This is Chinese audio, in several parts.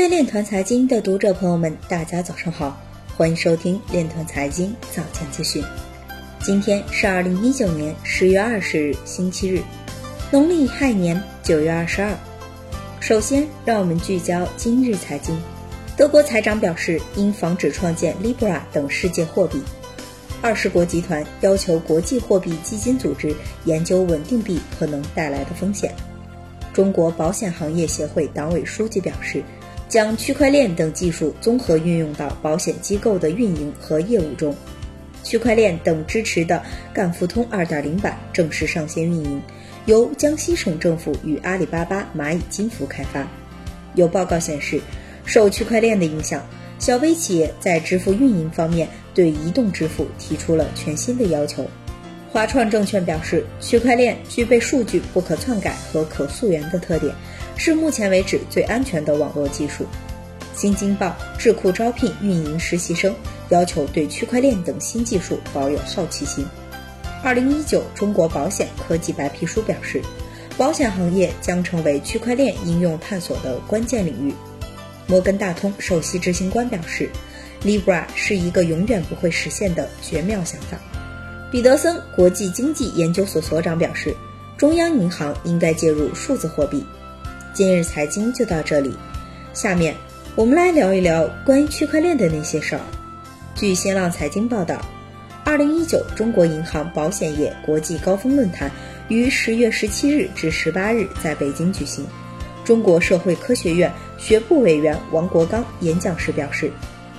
位链团财经的读者朋友们，大家早上好，欢迎收听链团财经早间资讯。今天是二零一九年十月二十日，星期日，农历亥年九月二十二。首先，让我们聚焦今日财经。德国财长表示，应防止创建 Libra 等世界货币。二十国集团要求国际货币基金组织研究稳定币可能带来的风险。中国保险行业协会党委书记表示，将区块链等技术综合运用到保险机构的运营和业务中。区块链等支持的赣富通2.0版正式上线运营，由江西省政府与阿里巴巴、蚂蚁金服开发。有报告显示，受区块链的影响，小微企业在支付运营方面对移动支付提出了全新的要求。华创证券表示，区块链具备数据不可篡改和可溯源的特点，是目前为止最安全的网络技术。新京报智库招聘运营实习生，要求对区块链等新技术保有好奇心。二零一九中国保险科技白皮书表示，保险行业将成为区块链应用探索的关键领域。摩根大通首席执行官表示，Libra 是一个永远不会实现的绝妙想法。彼得森国际经济研究所所长表示，中央银行应该介入数字货币。今日财经就到这里，下面我们来聊一聊关于区块链的那些事儿。据新浪财经报道，二零一九中国银行保险业国际高峰论坛于十月十七日至十八日在北京举行。中国社会科学院学部委员王国刚演讲时表示，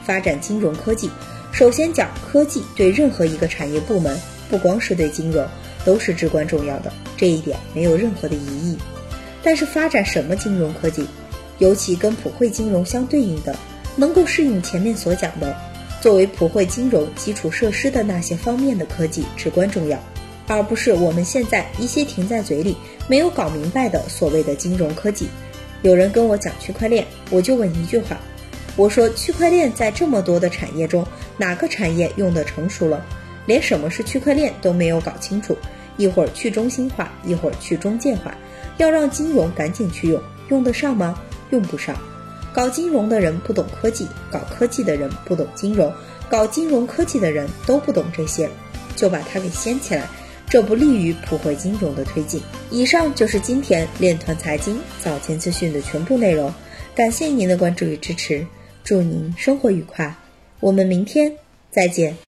发展金融科技。首先讲科技对任何一个产业部门，不光是对金融，都是至关重要的，这一点没有任何的疑义。但是发展什么金融科技，尤其跟普惠金融相对应的，能够适应前面所讲的，作为普惠金融基础设施的那些方面的科技至关重要，而不是我们现在一些停在嘴里没有搞明白的所谓的金融科技。有人跟我讲区块链，我就问一句话。我说，区块链在这么多的产业中，哪个产业用的成熟了？连什么是区块链都没有搞清楚，一会儿去中心化，一会儿去中介化，要让金融赶紧去用，用得上吗？用不上。搞金融的人不懂科技，搞科技的人不懂金融，搞金融科技的人都不懂这些，就把它给掀起来，这不利于普惠金融的推进。以上就是今天链团财经早间资讯的全部内容，感谢您的关注与支持。祝您生活愉快，我们明天再见。